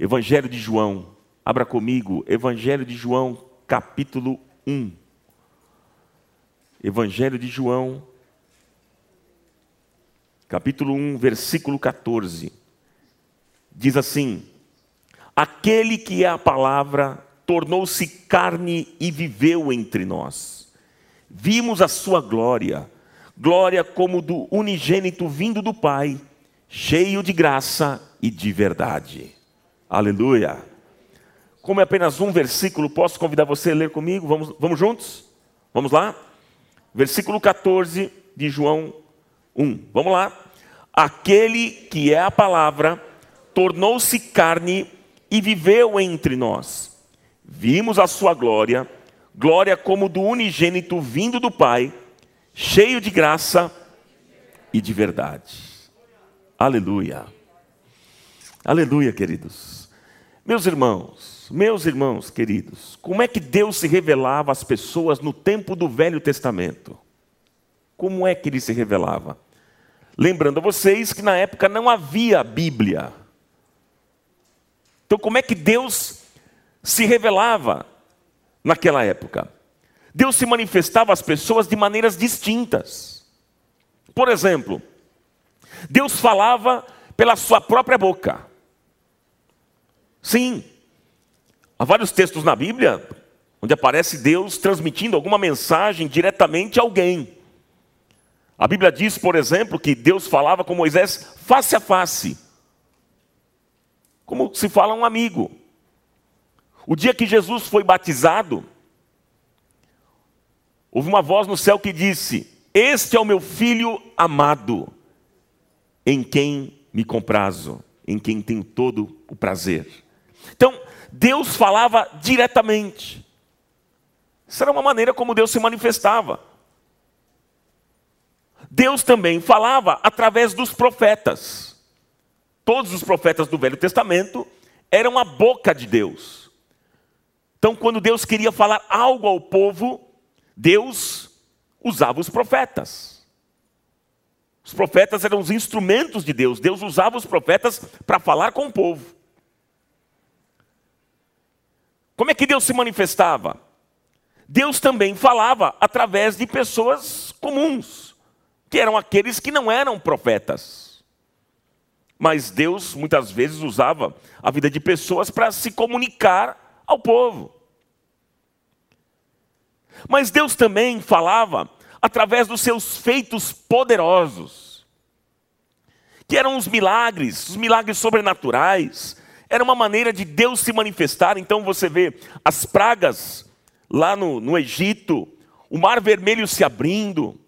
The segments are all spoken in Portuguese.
Evangelho de João. Abra comigo, Evangelho de João, capítulo 1. Evangelho de João, capítulo 1, versículo 14. Diz assim: Aquele que é a palavra tornou-se carne e viveu entre nós. Vimos a sua glória, glória como do unigênito vindo do Pai, cheio de graça e de verdade. Aleluia. Como é apenas um versículo, posso convidar você a ler comigo? Vamos, vamos juntos? Vamos lá? Versículo 14 de João 1. Vamos lá. Aquele que é a palavra tornou-se carne e viveu entre nós. Vimos a sua glória, glória como do unigênito vindo do Pai, cheio de graça e de verdade. Aleluia. Aleluia, queridos. Meus irmãos, meus irmãos queridos, como é que Deus se revelava às pessoas no tempo do Velho Testamento? Como é que ele se revelava? Lembrando a vocês que na época não havia Bíblia. Então, como é que Deus se revelava naquela época? Deus se manifestava às pessoas de maneiras distintas. Por exemplo, Deus falava pela sua própria boca. Sim, há vários textos na Bíblia onde aparece Deus transmitindo alguma mensagem diretamente a alguém. A Bíblia diz, por exemplo, que Deus falava com Moisés face a face, como se fala um amigo. O dia que Jesus foi batizado, houve uma voz no céu que disse: Este é o meu filho amado, em quem me comprazo, em quem tenho todo o prazer. Então, Deus falava diretamente. Isso era uma maneira como Deus se manifestava. Deus também falava através dos profetas. Todos os profetas do Velho Testamento eram a boca de Deus. Então, quando Deus queria falar algo ao povo, Deus usava os profetas. Os profetas eram os instrumentos de Deus. Deus usava os profetas para falar com o povo. Como é que Deus se manifestava? Deus também falava através de pessoas comuns, que eram aqueles que não eram profetas. Mas Deus muitas vezes usava a vida de pessoas para se comunicar ao povo. Mas Deus também falava através dos seus feitos poderosos, que eram os milagres, os milagres sobrenaturais, era uma maneira de Deus se manifestar. Então você vê as pragas lá no, no Egito, o mar vermelho se abrindo,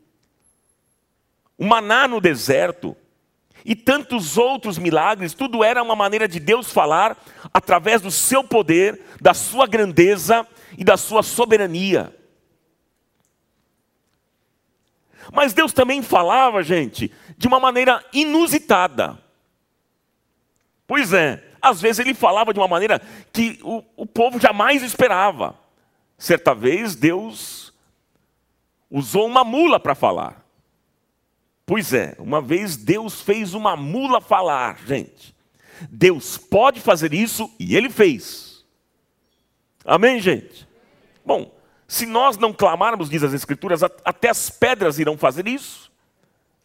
o maná no deserto, e tantos outros milagres, tudo era uma maneira de Deus falar através do seu poder, da sua grandeza e da sua soberania. Mas Deus também falava, gente, de uma maneira inusitada. Pois é, às vezes ele falava de uma maneira que o, o povo jamais esperava. Certa vez Deus usou uma mula para falar. Pois é, uma vez Deus fez uma mula falar, gente. Deus pode fazer isso e ele fez. Amém, gente? Bom, se nós não clamarmos, diz as Escrituras, até as pedras irão fazer isso.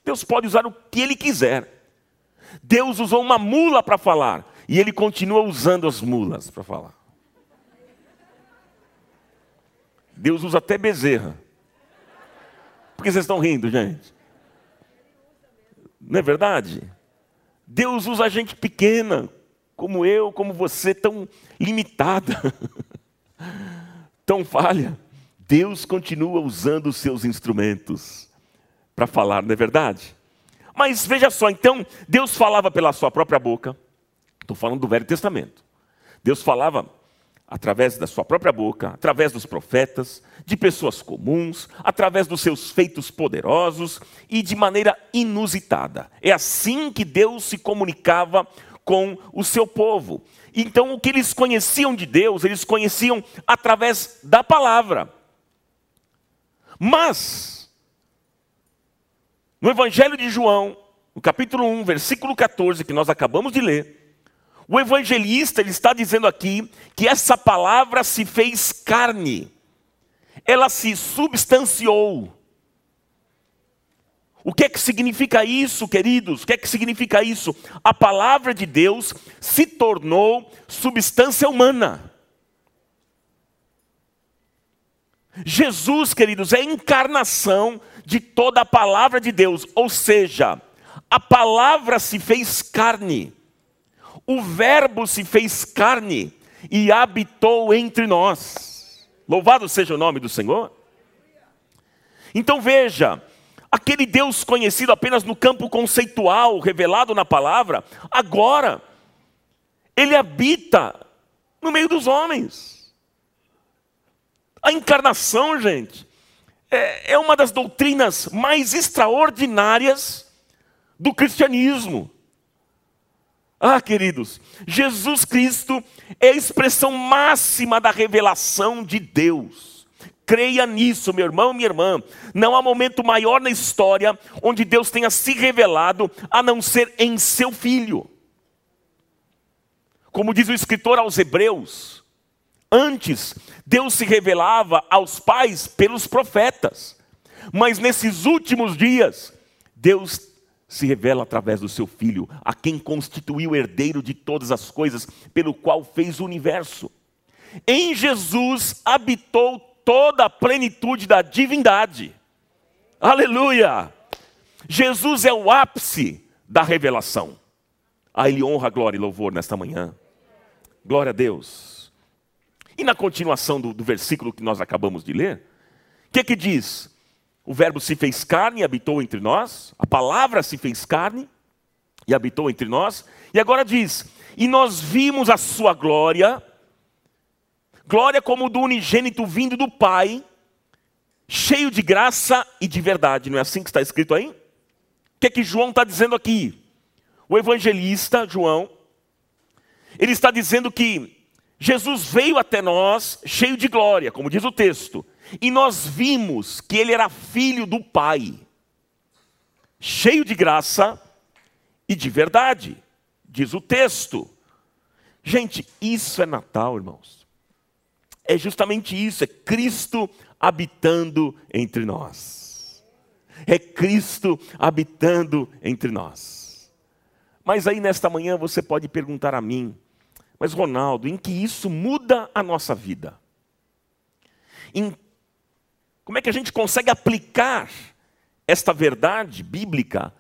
Deus pode usar o que ele quiser. Deus usou uma mula para falar. E ele continua usando as mulas para falar. Deus usa até bezerra. Por que vocês estão rindo, gente? Não é verdade? Deus usa a gente pequena, como eu, como você, tão limitada, tão falha. Deus continua usando os seus instrumentos para falar, não é verdade? Mas veja só, então, Deus falava pela sua própria boca, Estou falando do Velho Testamento. Deus falava através da sua própria boca, através dos profetas, de pessoas comuns, através dos seus feitos poderosos e de maneira inusitada. É assim que Deus se comunicava com o seu povo. Então, o que eles conheciam de Deus, eles conheciam através da palavra. Mas, no Evangelho de João, no capítulo 1, versículo 14, que nós acabamos de ler, o evangelista ele está dizendo aqui que essa palavra se fez carne, ela se substanciou. O que é que significa isso, queridos? O que é que significa isso? A palavra de Deus se tornou substância humana. Jesus, queridos, é a encarnação de toda a palavra de Deus, ou seja, a palavra se fez carne o Verbo se fez carne e habitou entre nós. Louvado seja o nome do Senhor. Então veja, aquele Deus conhecido apenas no campo conceitual, revelado na palavra, agora, ele habita no meio dos homens. A encarnação, gente, é, é uma das doutrinas mais extraordinárias do cristianismo. Ah, queridos, Jesus Cristo é a expressão máxima da revelação de Deus. Creia nisso, meu irmão, minha irmã. Não há momento maior na história onde Deus tenha se revelado a não ser em seu Filho. Como diz o escritor aos Hebreus, antes Deus se revelava aos pais pelos profetas, mas nesses últimos dias, Deus se revela através do seu Filho, a quem constituiu herdeiro de todas as coisas, pelo qual fez o universo. Em Jesus habitou toda a plenitude da divindade. Aleluia! Jesus é o ápice da revelação. A Ele honra, glória e louvor nesta manhã. Glória a Deus. E na continuação do, do versículo que nós acabamos de ler, o que, que diz? O Verbo se fez carne e habitou entre nós, a palavra se fez carne e habitou entre nós, e agora diz: E nós vimos a sua glória, glória como do unigênito vindo do Pai, cheio de graça e de verdade. Não é assim que está escrito aí? O que é que João está dizendo aqui? O evangelista João, ele está dizendo que Jesus veio até nós cheio de glória, como diz o texto e nós vimos que ele era filho do Pai, cheio de graça e de verdade, diz o texto. Gente, isso é Natal, irmãos. É justamente isso, é Cristo habitando entre nós. É Cristo habitando entre nós. Mas aí nesta manhã você pode perguntar a mim, mas Ronaldo, em que isso muda a nossa vida? Em como é que a gente consegue aplicar esta verdade bíblica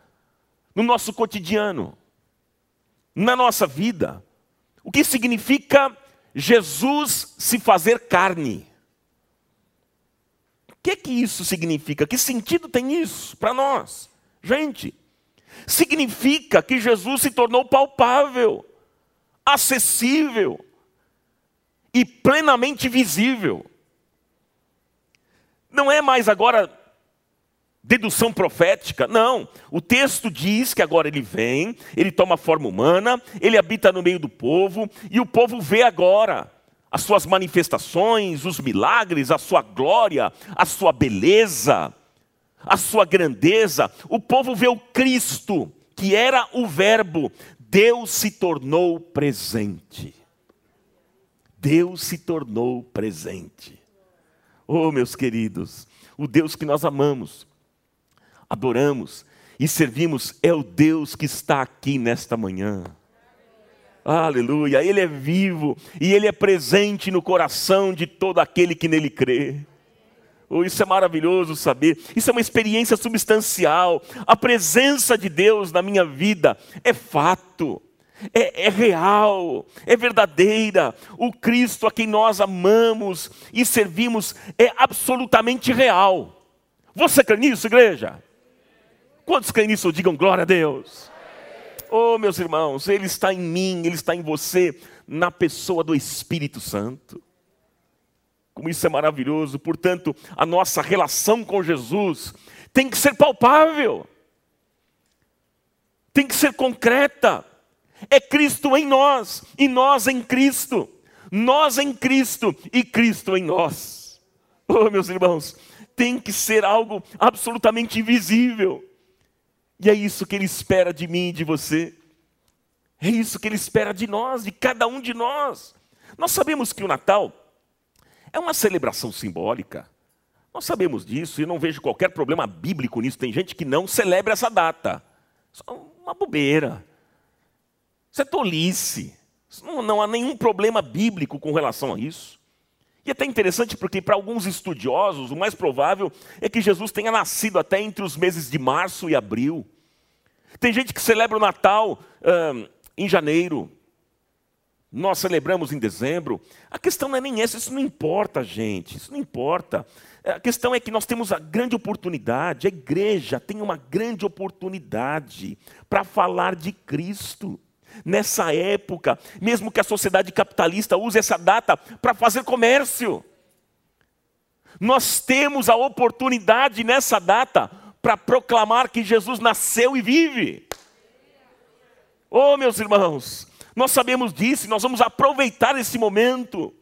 no nosso cotidiano, na nossa vida? O que significa Jesus se fazer carne? O que é que isso significa? Que sentido tem isso para nós? Gente, significa que Jesus se tornou palpável, acessível e plenamente visível. Não é mais agora dedução profética, não. O texto diz que agora ele vem, ele toma forma humana, ele habita no meio do povo, e o povo vê agora as suas manifestações, os milagres, a sua glória, a sua beleza, a sua grandeza. O povo vê o Cristo, que era o Verbo, Deus se tornou presente. Deus se tornou presente. Oh, meus queridos, o Deus que nós amamos, adoramos e servimos é o Deus que está aqui nesta manhã. Aleluia, Ele é vivo e Ele é presente no coração de todo aquele que nele crê. Oh, isso é maravilhoso saber, isso é uma experiência substancial. A presença de Deus na minha vida é fato é, é, real, é verdadeira. O Cristo a quem nós amamos e servimos é absolutamente real. Você crê nisso, igreja? Quantos creem nisso? Digam glória a Deus. Oh, meus irmãos, Ele está em mim, Ele está em você. na pessoa do Espírito Santo. Como isso é maravilhoso. Portanto, a nossa relação com Jesus tem que ser palpável, tem que ser concreta. É Cristo em nós e nós em Cristo. Nós em Cristo e Cristo em nós. Oh, meus irmãos, tem que ser algo absolutamente invisível. E é isso que Ele espera de mim e de você. É isso que Ele espera de nós, de cada um de nós. Nós sabemos que o Natal é uma celebração simbólica. Nós sabemos disso e não vejo qualquer problema bíblico nisso. Tem gente que não celebra essa data. Isso é uma bobeira. Isso é tolice. Não, não há nenhum problema bíblico com relação a isso. E é até interessante porque, para alguns estudiosos, o mais provável é que Jesus tenha nascido até entre os meses de março e abril. Tem gente que celebra o Natal em janeiro. Nós celebramos em dezembro. A questão não é nem essa, isso não importa, gente. Isso não importa. A questão é que nós temos a grande oportunidade, a igreja tem uma grande oportunidade para falar de Cristo nessa época, mesmo que a sociedade capitalista use essa data para fazer comércio. Nós temos a oportunidade nessa data para proclamar que Jesus nasceu e vive. Oh, meus irmãos, nós sabemos disso nós vamos aproveitar esse momento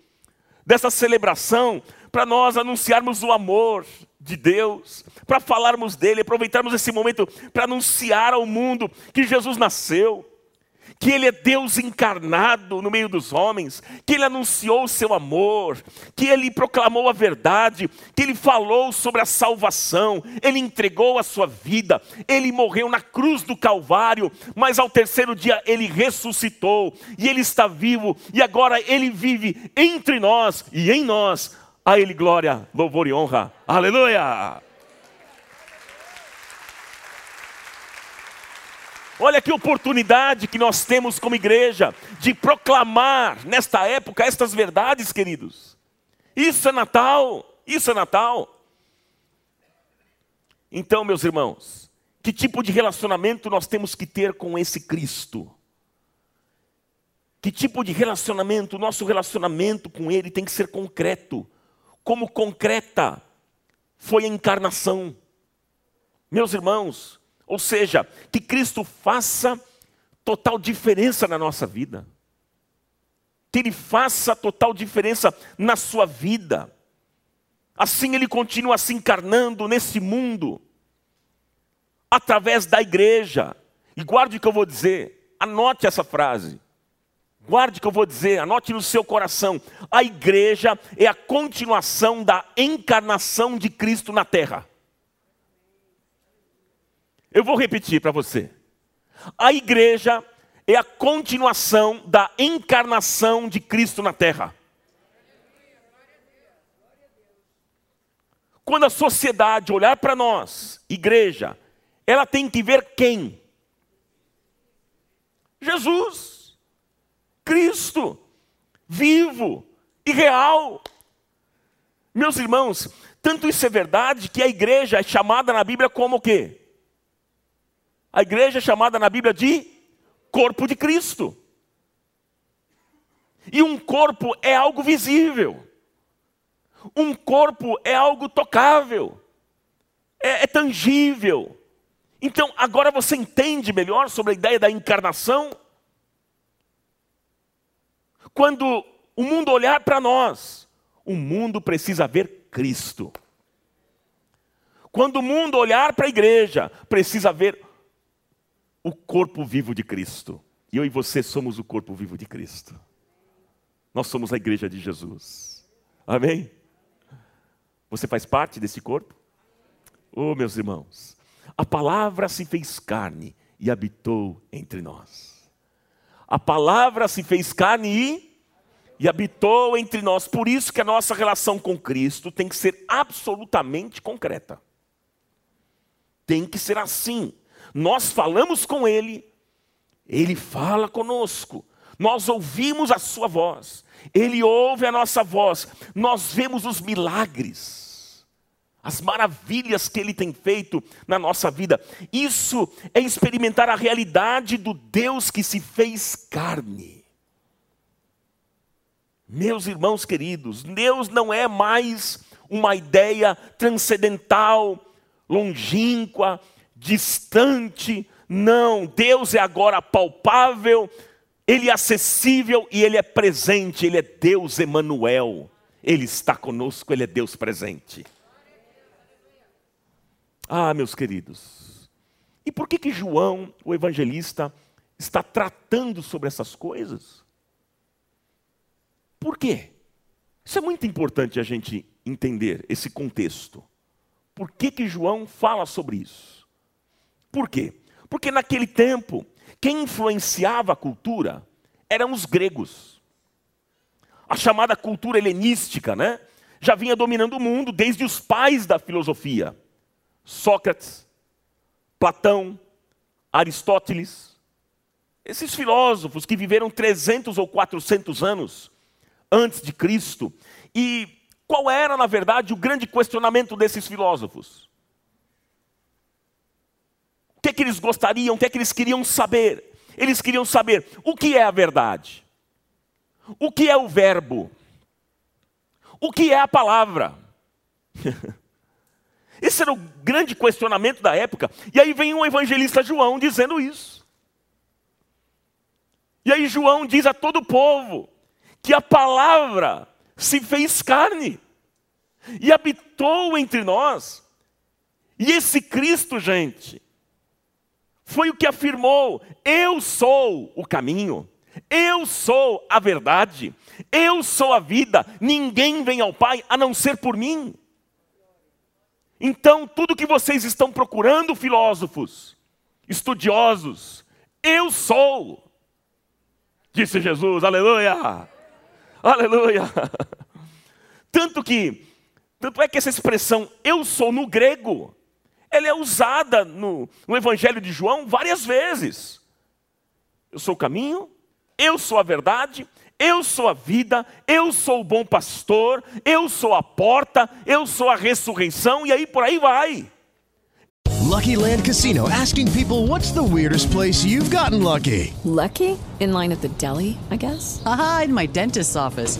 dessa celebração para nós anunciarmos o amor de Deus, para falarmos dele, aproveitarmos esse momento para anunciar ao mundo que Jesus nasceu que Ele é Deus encarnado no meio dos homens, que Ele anunciou o seu amor, que Ele proclamou a verdade, que Ele falou sobre a salvação, Ele entregou a sua vida, Ele morreu na cruz do Calvário, mas ao terceiro dia Ele ressuscitou, e Ele está vivo, e agora Ele vive entre nós e em nós. A Ele glória, louvor e honra. Aleluia! Olha que oportunidade que nós temos como igreja de proclamar nesta época estas verdades, queridos. Isso é Natal, isso é Natal. Então, meus irmãos, que tipo de relacionamento nós temos que ter com esse Cristo? Que tipo de relacionamento? Nosso relacionamento com Ele tem que ser concreto. Como concreta foi a encarnação. Meus irmãos, ou seja, que Cristo faça total diferença na nossa vida. Que Ele faça total diferença na sua vida. Assim Ele continua se encarnando nesse mundo, através da igreja. E guarde o que eu vou dizer, anote essa frase. Guarde o que eu vou dizer, anote no seu coração. A igreja é a continuação da encarnação de Cristo na terra. Eu vou repetir para você. A igreja é a continuação da encarnação de Cristo na terra. Quando a sociedade olhar para nós, igreja, ela tem que ver quem? Jesus, Cristo, vivo e real. Meus irmãos, tanto isso é verdade que a igreja é chamada na Bíblia como o quê? A igreja é chamada na Bíblia de corpo de Cristo. E um corpo é algo visível. Um corpo é algo tocável. É, é tangível. Então, agora você entende melhor sobre a ideia da encarnação? Quando o mundo olhar para nós, o mundo precisa ver Cristo. Quando o mundo olhar para a igreja, precisa ver o corpo vivo de Cristo. E eu e você somos o corpo vivo de Cristo. Nós somos a igreja de Jesus. Amém? Você faz parte desse corpo? Oh, meus irmãos, a palavra se fez carne e habitou entre nós. A palavra se fez carne e, e habitou entre nós. Por isso que a nossa relação com Cristo tem que ser absolutamente concreta. Tem que ser assim nós falamos com Ele, Ele fala conosco, nós ouvimos a Sua voz, Ele ouve a nossa voz, nós vemos os milagres, as maravilhas que Ele tem feito na nossa vida. Isso é experimentar a realidade do Deus que se fez carne. Meus irmãos queridos, Deus não é mais uma ideia transcendental, longínqua, distante. Não, Deus é agora palpável, Ele é acessível e Ele é presente, Ele é Deus Emanuel. Ele está conosco, Ele é Deus presente. Ah, meus queridos, e por que que João, o evangelista, está tratando sobre essas coisas? Por quê? Isso é muito importante a gente entender esse contexto. Por que, que João fala sobre isso? Por quê? Porque naquele tempo, quem influenciava a cultura eram os gregos. A chamada cultura helenística, né? Já vinha dominando o mundo desde os pais da filosofia. Sócrates, Platão, Aristóteles. Esses filósofos que viveram 300 ou 400 anos antes de Cristo. E qual era, na verdade, o grande questionamento desses filósofos? Que, é que eles gostariam, o que, é que eles queriam saber? Eles queriam saber o que é a verdade, o que é o verbo, o que é a palavra. Esse era o grande questionamento da época. E aí vem um evangelista João dizendo isso. E aí João diz a todo o povo: que a palavra se fez carne e habitou entre nós. E esse Cristo, gente, foi o que afirmou: Eu sou o caminho, eu sou a verdade, eu sou a vida, ninguém vem ao Pai a não ser por mim. Então, tudo que vocês estão procurando, filósofos, estudiosos, eu sou, disse Jesus, aleluia. Aleluia! Tanto que, tanto é que essa expressão eu sou no grego, ela é usada no, no Evangelho de João várias vezes. Eu sou o caminho, eu sou a verdade, eu sou a vida, eu sou o bom pastor, eu sou a porta, eu sou a ressurreição, e aí por aí vai. Lucky Land Casino asking people what's the weirdest place you've gotten lucky? Lucky? In line at the deli, I guess? Aha, in my dentist's office.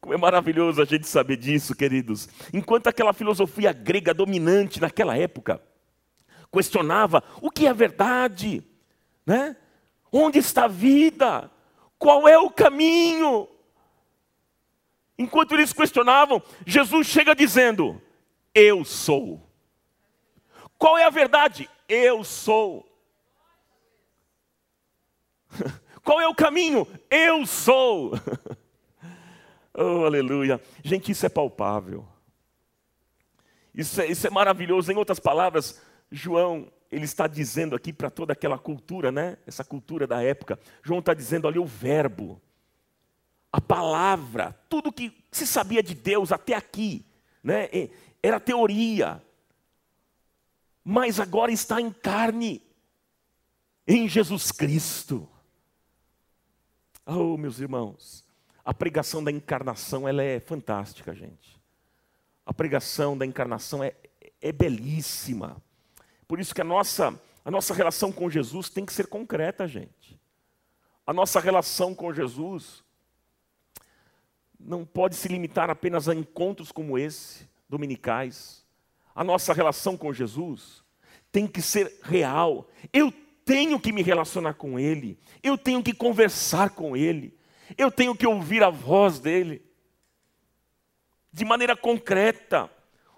Como é maravilhoso a gente saber disso, queridos. Enquanto aquela filosofia grega dominante naquela época questionava o que é verdade, né? Onde está a vida? Qual é o caminho? Enquanto eles questionavam, Jesus chega dizendo: Eu sou. Qual é a verdade? Eu sou. Qual é o caminho? Eu sou. oh, aleluia. Gente, isso é palpável. Isso é, isso é maravilhoso. Em outras palavras, João, ele está dizendo aqui para toda aquela cultura, né? Essa cultura da época. João está dizendo ali o verbo, a palavra, tudo que se sabia de Deus até aqui, né? Era teoria. Mas agora está em carne, em Jesus Cristo. Oh, meus irmãos, a pregação da encarnação ela é fantástica, gente. A pregação da encarnação é, é belíssima. Por isso que a nossa, a nossa relação com Jesus tem que ser concreta, gente. A nossa relação com Jesus não pode se limitar apenas a encontros como esse, dominicais. A nossa relação com Jesus tem que ser real. Eu tenho que me relacionar com Ele, eu tenho que conversar com Ele, eu tenho que ouvir a voz dEle. De maneira concreta,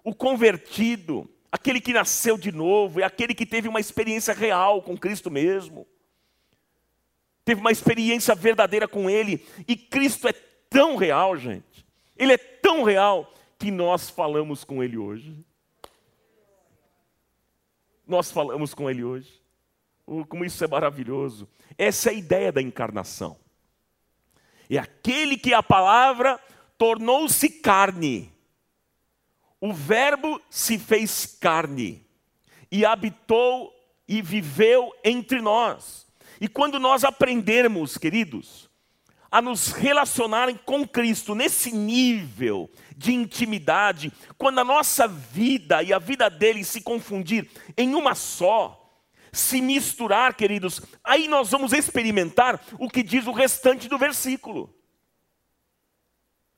o convertido, aquele que nasceu de novo, é aquele que teve uma experiência real com Cristo mesmo, teve uma experiência verdadeira com Ele, e Cristo é tão real, gente, Ele é tão real, que nós falamos com Ele hoje. Nós falamos com Ele hoje. Oh, como isso é maravilhoso. Essa é a ideia da encarnação. É aquele que a palavra tornou-se carne. o Verbo se fez carne e habitou e viveu entre nós. E quando nós aprendermos, queridos, a nos relacionarem com Cristo nesse nível de intimidade, quando a nossa vida e a vida dele se confundir em uma só, se misturar, queridos, aí nós vamos experimentar o que diz o restante do versículo.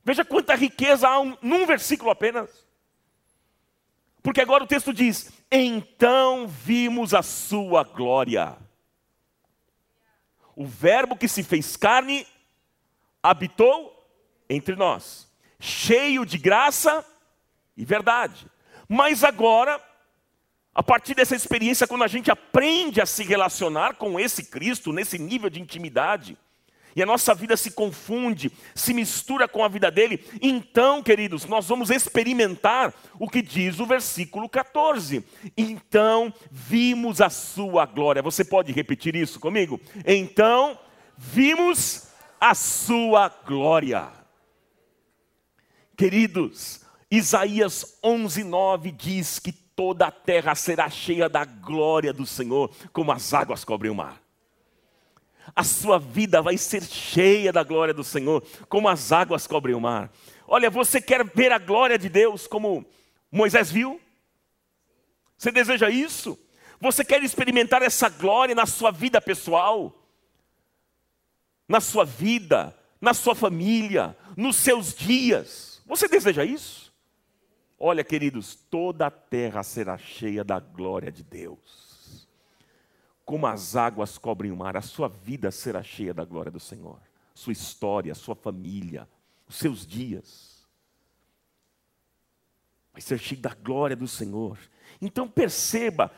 Veja quanta riqueza há um, num versículo apenas. Porque agora o texto diz: Então vimos a sua glória. O Verbo que se fez carne habitou entre nós, cheio de graça e verdade. Mas agora, a partir dessa experiência, quando a gente aprende a se relacionar com esse Cristo, nesse nível de intimidade, e a nossa vida se confunde, se mistura com a vida dele, então, queridos, nós vamos experimentar o que diz o versículo 14. Então vimos a sua glória. Você pode repetir isso comigo? Então vimos a sua glória. Queridos, Isaías 11:9 diz que toda a terra será cheia da glória do Senhor, como as águas cobrem o mar a sua vida vai ser cheia da glória do Senhor, como as águas cobrem o mar. Olha, você quer ver a glória de Deus como Moisés viu? Você deseja isso? Você quer experimentar essa glória na sua vida pessoal? Na sua vida, na sua família, nos seus dias? Você deseja isso? Olha, queridos, toda a terra será cheia da glória de Deus como as águas cobrem o mar, a sua vida será cheia da glória do Senhor. Sua história, sua família, os seus dias. Vai ser cheio da glória do Senhor. Então perceba,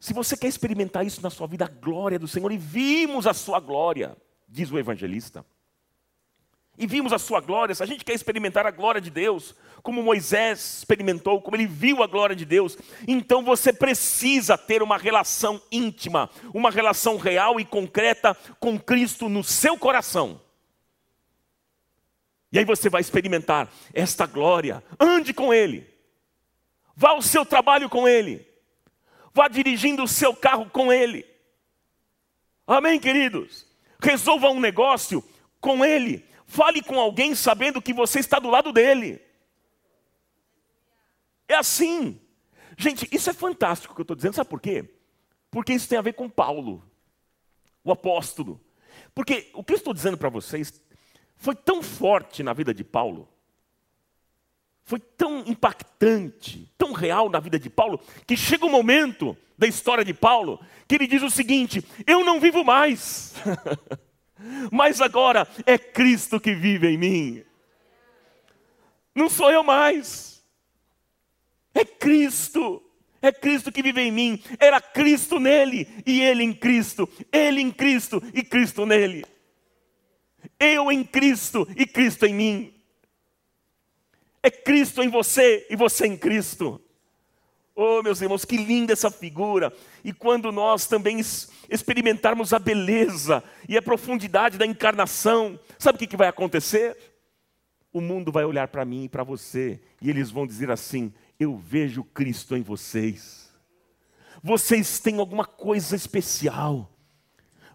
se você quer experimentar isso na sua vida, a glória do Senhor, e vimos a sua glória, diz o evangelista. E vimos a sua glória, se a gente quer experimentar a glória de Deus, como Moisés experimentou, como ele viu a glória de Deus, então você precisa ter uma relação íntima, uma relação real e concreta com Cristo no seu coração. E aí você vai experimentar esta glória. Ande com Ele, vá ao seu trabalho com Ele, vá dirigindo o seu carro com Ele. Amém, queridos? Resolva um negócio com Ele Fale com alguém sabendo que você está do lado dele. É assim. Gente, isso é fantástico que eu estou dizendo, sabe por quê? Porque isso tem a ver com Paulo, o apóstolo. Porque o que eu estou dizendo para vocês foi tão forte na vida de Paulo, foi tão impactante, tão real na vida de Paulo, que chega um momento da história de Paulo que ele diz o seguinte: Eu não vivo mais. mas agora é Cristo que vive em mim. Não sou eu mais, é Cristo. É Cristo que vive em mim, era Cristo nele e ele em Cristo, ele em Cristo e Cristo nele. Eu em Cristo e Cristo em mim. É Cristo em você e você em Cristo. Oh, meus irmãos, que linda essa figura. E quando nós também experimentarmos a beleza e a profundidade da encarnação, sabe o que, vai acontecer? O mundo vai olhar para mim e para você, e eles vão dizer assim: Eu vejo Cristo em vocês. Vocês têm alguma coisa especial,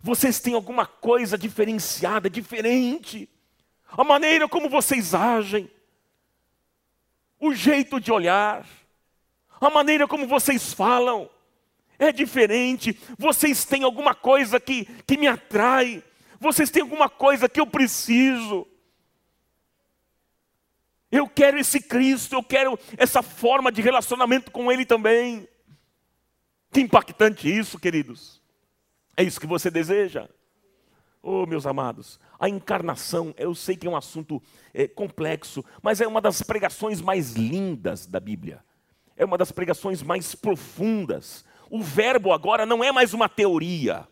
vocês têm alguma coisa diferenciada, diferente. A maneira como vocês agem, o jeito de olhar, a maneira como vocês falam é diferente. Vocês têm alguma coisa que, que me atrai, vocês têm alguma coisa que eu preciso. Eu quero esse Cristo, eu quero essa forma de relacionamento com Ele também. Que impactante isso, queridos. É isso que você deseja? Oh, meus amados, a encarnação, eu sei que é um assunto é, complexo, mas é uma das pregações mais lindas da Bíblia é uma das pregações mais profundas. O verbo agora não é mais uma teoria.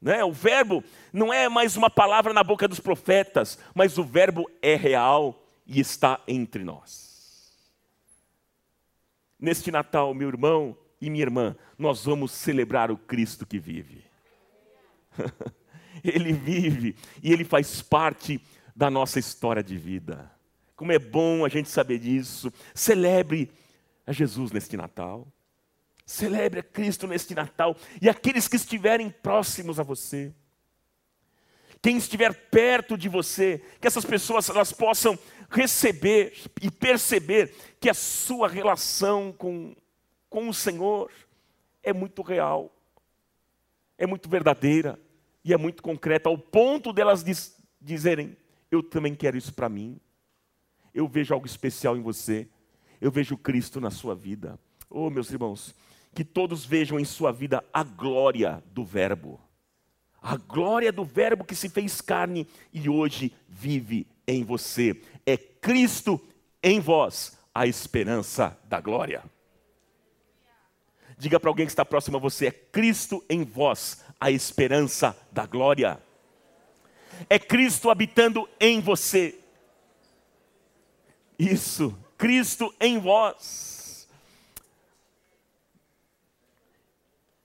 Né? O verbo não é mais uma palavra na boca dos profetas, mas o verbo é real e está entre nós. Neste Natal, meu irmão e minha irmã, nós vamos celebrar o Cristo que vive. ele vive e ele faz parte da nossa história de vida. Como é bom a gente saber disso. Celebre a Jesus neste Natal. Celebre a Cristo neste Natal. E aqueles que estiverem próximos a você. Quem estiver perto de você, que essas pessoas elas possam receber e perceber que a sua relação com, com o Senhor é muito real, é muito verdadeira e é muito concreta, ao ponto delas diz, dizerem: Eu também quero isso para mim. Eu vejo algo especial em você. Eu vejo Cristo na sua vida. Oh, meus irmãos, que todos vejam em sua vida a glória do Verbo. A glória do Verbo que se fez carne e hoje vive em você. É Cristo em vós, a esperança da glória. Diga para alguém que está próximo a você: é Cristo em vós, a esperança da glória. É Cristo habitando em você. Isso, Cristo em vós.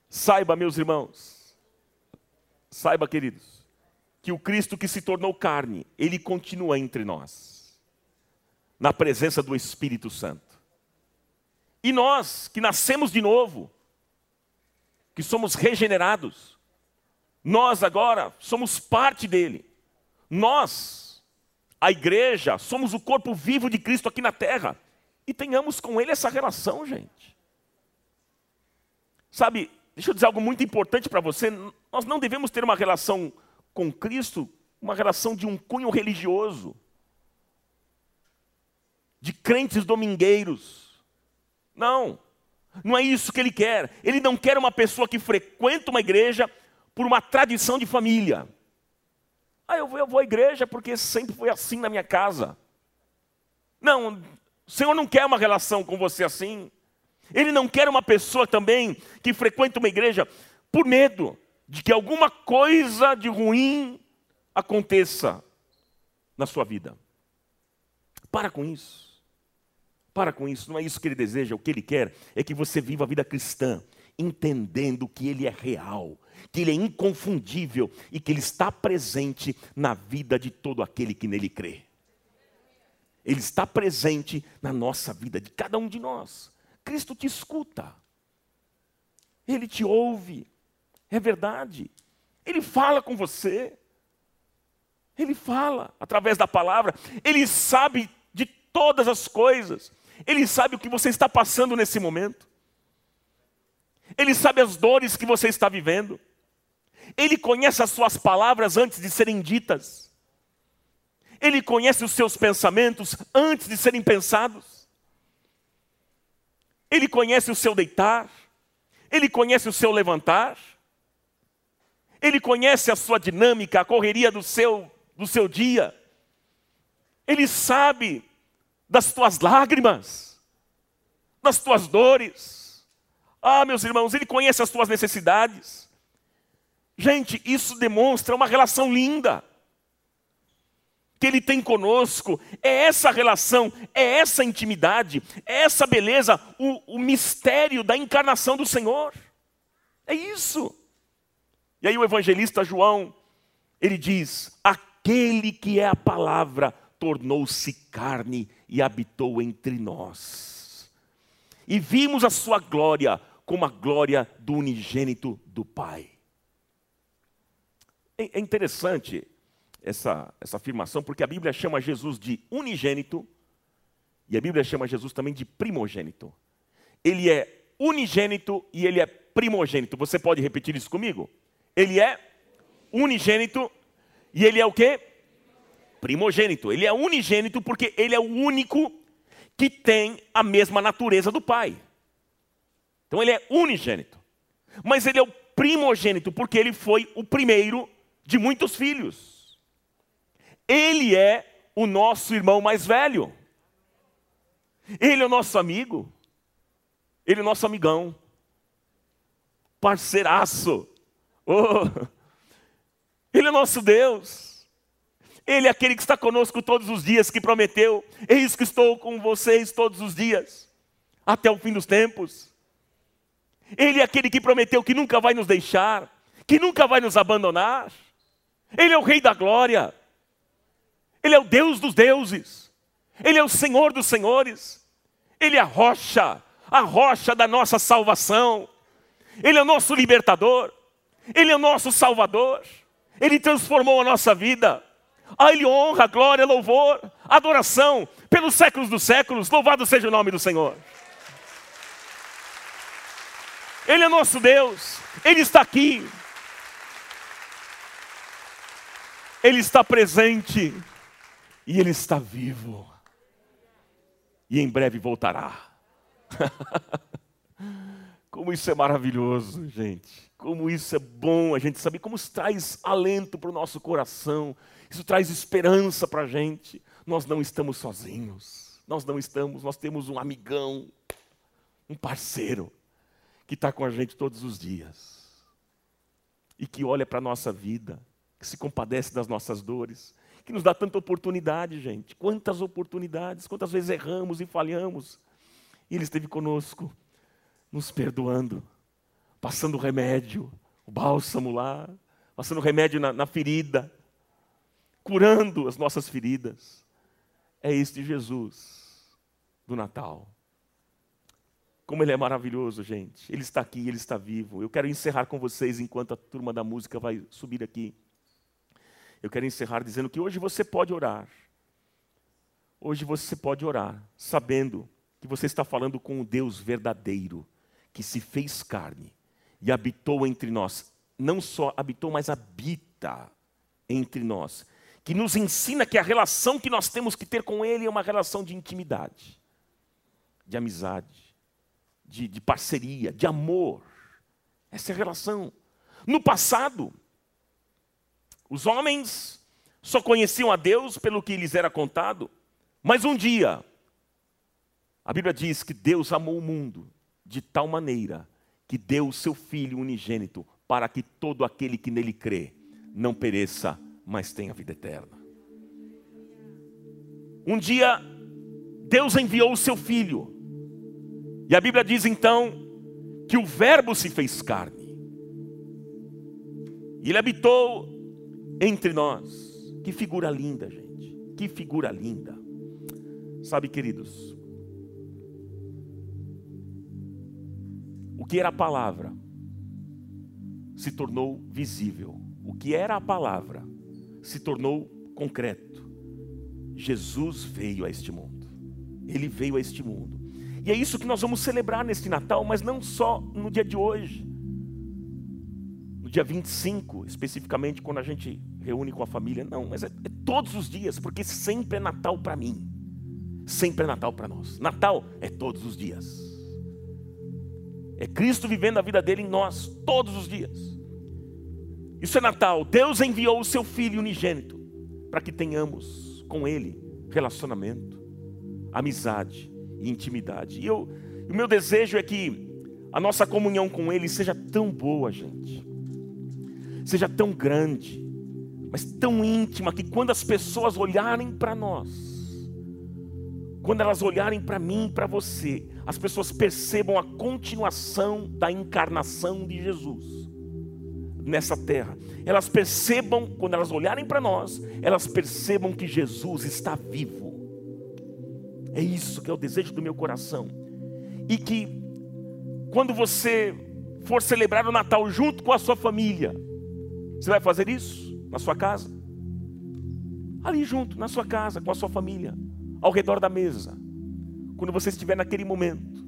Saiba, meus irmãos, saiba, queridos, que o Cristo que se tornou carne, ele continua entre nós, na presença do Espírito Santo. E nós, que nascemos de novo, que somos regenerados, nós agora somos parte dele. Nós, a igreja, somos o corpo vivo de Cristo aqui na terra. E tenhamos com ele essa relação, gente. Sabe, deixa eu dizer algo muito importante para você. Nós não devemos ter uma relação com Cristo, uma relação de um cunho religioso, de crentes domingueiros. Não, não é isso que ele quer. Ele não quer uma pessoa que frequenta uma igreja por uma tradição de família. Ah, eu vou, eu vou à igreja porque sempre foi assim na minha casa. Não, o Senhor não quer uma relação com você assim. Ele não quer uma pessoa também que frequenta uma igreja por medo de que alguma coisa de ruim aconteça na sua vida. Para com isso. Para com isso, não é isso que ele deseja, o que ele quer é que você viva a vida cristã, entendendo que ele é real, que ele é inconfundível e que ele está presente na vida de todo aquele que nele crê. Ele está presente na nossa vida, de cada um de nós. Cristo te escuta, ele te ouve, é verdade, ele fala com você, ele fala através da palavra, ele sabe de todas as coisas. Ele sabe o que você está passando nesse momento. Ele sabe as dores que você está vivendo. Ele conhece as suas palavras antes de serem ditas. Ele conhece os seus pensamentos antes de serem pensados. Ele conhece o seu deitar. Ele conhece o seu levantar. Ele conhece a sua dinâmica, a correria do seu, do seu dia. Ele sabe das tuas lágrimas, das tuas dores. Ah, meus irmãos, Ele conhece as tuas necessidades. Gente, isso demonstra uma relação linda que Ele tem conosco. É essa relação, é essa intimidade, é essa beleza, o, o mistério da encarnação do Senhor. É isso. E aí o evangelista João, ele diz: aquele que é a palavra tornou-se carne e habitou entre nós. E vimos a sua glória como a glória do unigênito do Pai. É, é interessante essa, essa afirmação, porque a Bíblia chama Jesus de unigênito e a Bíblia chama Jesus também de primogênito. Ele é unigênito e ele é primogênito. Você pode repetir isso comigo? Ele é unigênito e ele é o quê? primogênito. Ele é unigênito porque ele é o único que tem a mesma natureza do Pai. Então ele é unigênito. Mas ele é o primogênito porque ele foi o primeiro de muitos filhos. Ele é o nosso irmão mais velho. Ele é o nosso amigo. Ele é o nosso amigão. Parceiraço. Oh. Ele é nosso Deus. Ele é aquele que está conosco todos os dias, que prometeu: Eis que estou com vocês todos os dias, até o fim dos tempos. Ele é aquele que prometeu que nunca vai nos deixar, que nunca vai nos abandonar. Ele é o Rei da glória. Ele é o Deus dos deuses. Ele é o Senhor dos senhores. Ele é a rocha, a rocha da nossa salvação. Ele é o nosso libertador. Ele é o nosso salvador. Ele transformou a nossa vida. A Ele honra, glória, louvor, adoração pelos séculos dos séculos. Louvado seja o nome do Senhor. Ele é nosso Deus. Ele está aqui. Ele está presente. E Ele está vivo. E em breve voltará. Como isso é maravilhoso, gente. Como isso é bom a gente saber, como isso traz alento para o nosso coração, isso traz esperança para a gente. Nós não estamos sozinhos, nós não estamos, nós temos um amigão, um parceiro, que está com a gente todos os dias e que olha para a nossa vida, que se compadece das nossas dores, que nos dá tanta oportunidade, gente. Quantas oportunidades, quantas vezes erramos e falhamos, e Ele esteve conosco, nos perdoando, passando remédio, o bálsamo lá, passando remédio na, na ferida, curando as nossas feridas. É este Jesus do Natal. Como ele é maravilhoso, gente. Ele está aqui, ele está vivo. Eu quero encerrar com vocês enquanto a turma da música vai subir aqui. Eu quero encerrar dizendo que hoje você pode orar. Hoje você pode orar, sabendo que você está falando com o Deus verdadeiro, que se fez carne e habitou entre nós. Não só habitou, mas habita entre nós. Que nos ensina que a relação que nós temos que ter com Ele é uma relação de intimidade, de amizade, de, de parceria, de amor. Essa é a relação. No passado, os homens só conheciam a Deus pelo que lhes era contado, mas um dia, a Bíblia diz que Deus amou o mundo de tal maneira que deu o seu Filho unigênito para que todo aquele que nele crê não pereça, mas tenha vida eterna. Um dia, Deus enviou o seu Filho, e a Bíblia diz então que o Verbo se fez carne, e ele habitou entre nós. Que figura linda, gente, que figura linda. Sabe, queridos, O que era a palavra se tornou visível. O que era a palavra se tornou concreto. Jesus veio a este mundo. Ele veio a este mundo. E é isso que nós vamos celebrar neste Natal, mas não só no dia de hoje. No dia 25, especificamente, quando a gente reúne com a família. Não, mas é, é todos os dias, porque sempre é Natal para mim. Sempre é Natal para nós. Natal é todos os dias. É Cristo vivendo a vida dele em nós, todos os dias. Isso é Natal. Deus enviou o seu Filho unigênito para que tenhamos com Ele relacionamento, amizade e intimidade. E eu, o meu desejo é que a nossa comunhão com Ele seja tão boa, gente, seja tão grande, mas tão íntima que quando as pessoas olharem para nós, quando elas olharem para mim e para você, as pessoas percebam a continuação da encarnação de Jesus nessa terra. Elas percebam, quando elas olharem para nós, elas percebam que Jesus está vivo. É isso que é o desejo do meu coração. E que, quando você for celebrar o Natal junto com a sua família, você vai fazer isso na sua casa? Ali junto, na sua casa, com a sua família ao redor da mesa, quando você estiver naquele momento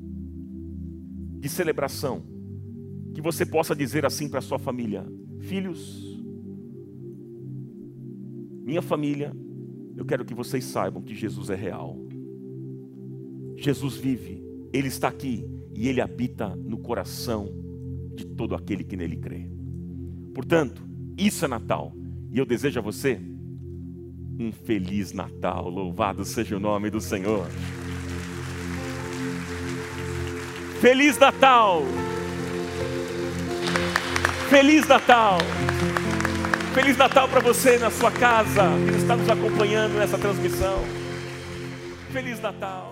de celebração, que você possa dizer assim para sua família: Filhos, minha família, eu quero que vocês saibam que Jesus é real. Jesus vive, Ele está aqui e Ele habita no coração de todo aquele que nele crê. Portanto, isso é Natal. E eu desejo a você um feliz Natal. Louvado seja o nome do Senhor. Feliz Natal! Feliz Natal! Feliz Natal para você na sua casa, que está nos acompanhando nessa transmissão. Feliz Natal!